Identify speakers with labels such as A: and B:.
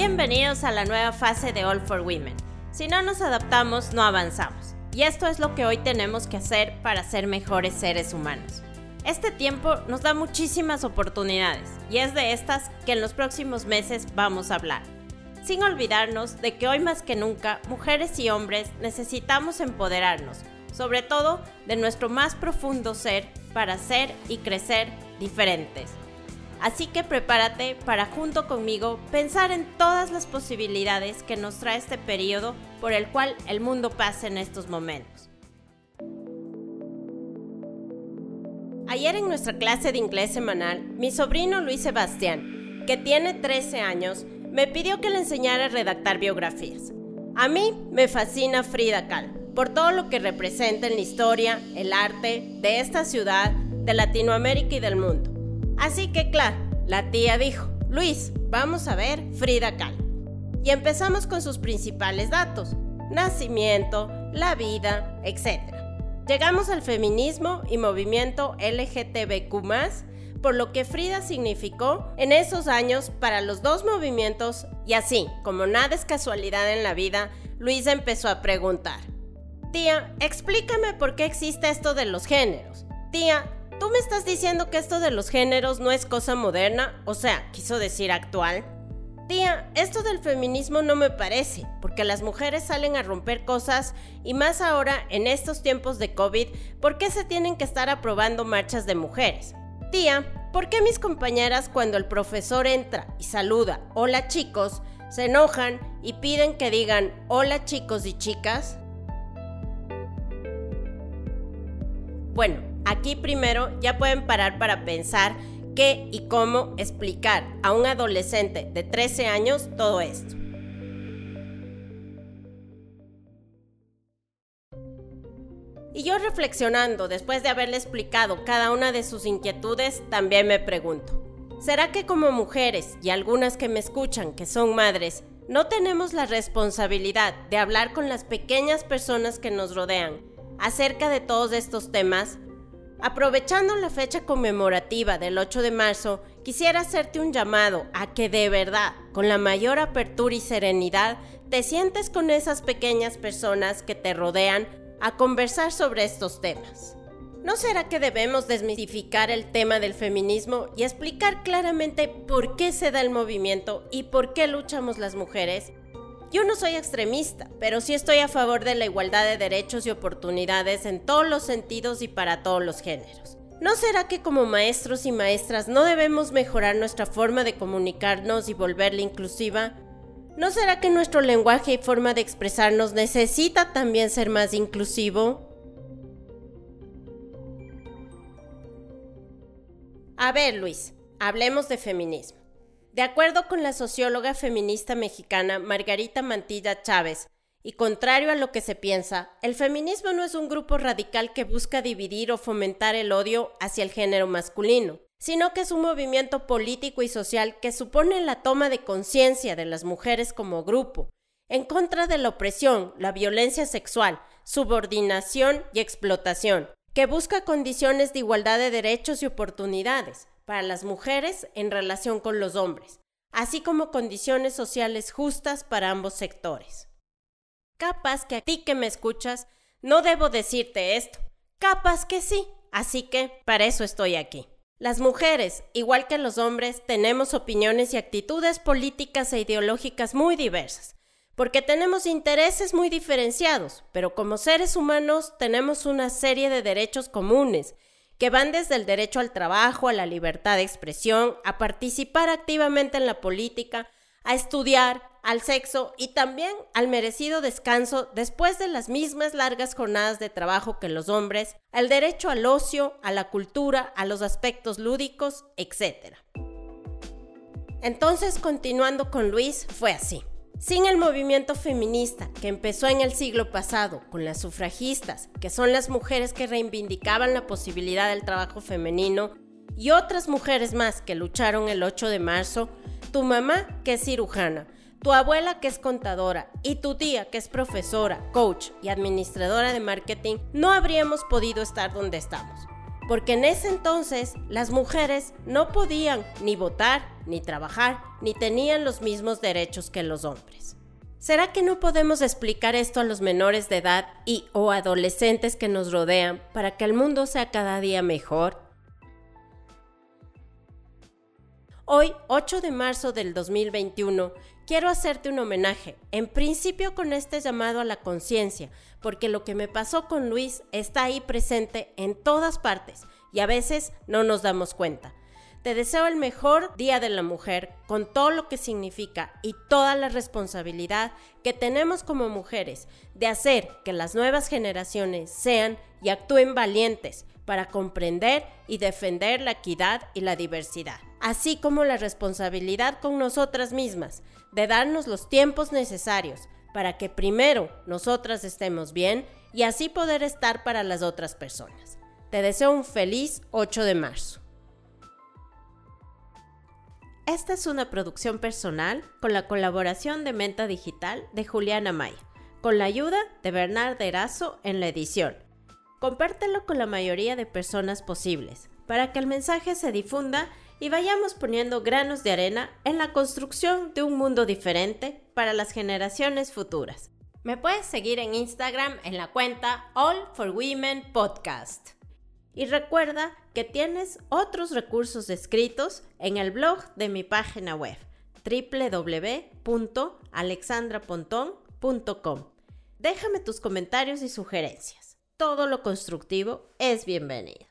A: Bienvenidos a la nueva fase de All for Women. Si no nos adaptamos, no avanzamos. Y esto es lo que hoy tenemos que hacer para ser mejores seres humanos. Este tiempo nos da muchísimas oportunidades y es de estas que en los próximos meses vamos a hablar. Sin olvidarnos de que hoy más que nunca, mujeres y hombres necesitamos empoderarnos, sobre todo de nuestro más profundo ser, para ser y crecer diferentes. Así que prepárate para junto conmigo pensar en todas las posibilidades que nos trae este periodo por el cual el mundo pasa en estos momentos. Ayer en nuestra clase de inglés semanal, mi sobrino Luis Sebastián, que tiene 13 años, me pidió que le enseñara a redactar biografías. A mí me fascina Frida Kahlo, por todo lo que representa en la historia, el arte de esta ciudad, de Latinoamérica y del mundo. Así que claro, la tía dijo, Luis, vamos a ver Frida Kahlo. Y empezamos con sus principales datos, nacimiento, la vida, etc. Llegamos al feminismo y movimiento LGTBQ por lo que Frida significó en esos años para los dos movimientos y así, como nada es casualidad en la vida, Luisa empezó a preguntar. Tía, explícame por qué existe esto de los géneros. Tía, ¿Tú me estás diciendo que esto de los géneros no es cosa moderna? O sea, quiso decir actual. Tía, esto del feminismo no me parece, porque las mujeres salen a romper cosas y más ahora en estos tiempos de COVID, ¿por qué se tienen que estar aprobando marchas de mujeres? Tía, ¿por qué mis compañeras cuando el profesor entra y saluda, hola chicos, se enojan y piden que digan hola chicos y chicas? Bueno, Aquí primero ya pueden parar para pensar qué y cómo explicar a un adolescente de 13 años todo esto. Y yo reflexionando, después de haberle explicado cada una de sus inquietudes, también me pregunto, ¿será que como mujeres y algunas que me escuchan que son madres, no tenemos la responsabilidad de hablar con las pequeñas personas que nos rodean acerca de todos estos temas? Aprovechando la fecha conmemorativa del 8 de marzo, quisiera hacerte un llamado a que de verdad, con la mayor apertura y serenidad, te sientes con esas pequeñas personas que te rodean a conversar sobre estos temas. ¿No será que debemos desmitificar el tema del feminismo y explicar claramente por qué se da el movimiento y por qué luchamos las mujeres? Yo no soy extremista, pero sí estoy a favor de la igualdad de derechos y oportunidades en todos los sentidos y para todos los géneros. ¿No será que como maestros y maestras no debemos mejorar nuestra forma de comunicarnos y volverla inclusiva? ¿No será que nuestro lenguaje y forma de expresarnos necesita también ser más inclusivo? A ver, Luis, hablemos de feminismo. De acuerdo con la socióloga feminista mexicana Margarita Mantilla Chávez, y contrario a lo que se piensa, el feminismo no es un grupo radical que busca dividir o fomentar el odio hacia el género masculino, sino que es un movimiento político y social que supone la toma de conciencia de las mujeres como grupo, en contra de la opresión, la violencia sexual, subordinación y explotación, que busca condiciones de igualdad de derechos y oportunidades, para las mujeres en relación con los hombres, así como condiciones sociales justas para ambos sectores. Capaz que a ti que me escuchas, no debo decirte esto, capaz que sí, así que para eso estoy aquí. Las mujeres, igual que los hombres, tenemos opiniones y actitudes políticas e ideológicas muy diversas, porque tenemos intereses muy diferenciados, pero como seres humanos tenemos una serie de derechos comunes que van desde el derecho al trabajo, a la libertad de expresión, a participar activamente en la política, a estudiar, al sexo y también al merecido descanso después de las mismas largas jornadas de trabajo que los hombres, al derecho al ocio, a la cultura, a los aspectos lúdicos, etc. Entonces, continuando con Luis, fue así. Sin el movimiento feminista que empezó en el siglo pasado con las sufragistas, que son las mujeres que reivindicaban la posibilidad del trabajo femenino, y otras mujeres más que lucharon el 8 de marzo, tu mamá que es cirujana, tu abuela que es contadora y tu tía que es profesora, coach y administradora de marketing, no habríamos podido estar donde estamos. Porque en ese entonces las mujeres no podían ni votar, ni trabajar, ni tenían los mismos derechos que los hombres. ¿Será que no podemos explicar esto a los menores de edad y o adolescentes que nos rodean para que el mundo sea cada día mejor? Hoy, 8 de marzo del 2021, quiero hacerte un homenaje, en principio con este llamado a la conciencia, porque lo que me pasó con Luis está ahí presente en todas partes y a veces no nos damos cuenta. Te deseo el mejor Día de la Mujer con todo lo que significa y toda la responsabilidad que tenemos como mujeres de hacer que las nuevas generaciones sean y actúen valientes para comprender y defender la equidad y la diversidad así como la responsabilidad con nosotras mismas de darnos los tiempos necesarios para que primero nosotras estemos bien y así poder estar para las otras personas. Te deseo un feliz 8 de marzo. Esta es una producción personal con la colaboración de Menta Digital de Juliana Maya, con la ayuda de Bernard Erazo en la edición. Compártelo con la mayoría de personas posibles para que el mensaje se difunda y vayamos poniendo granos de arena en la construcción de un mundo diferente para las generaciones futuras. Me puedes seguir en Instagram en la cuenta All for Women Podcast. Y recuerda que tienes otros recursos escritos en el blog de mi página web www.alexandrapontón.com. Déjame tus comentarios y sugerencias. Todo lo constructivo es bienvenido.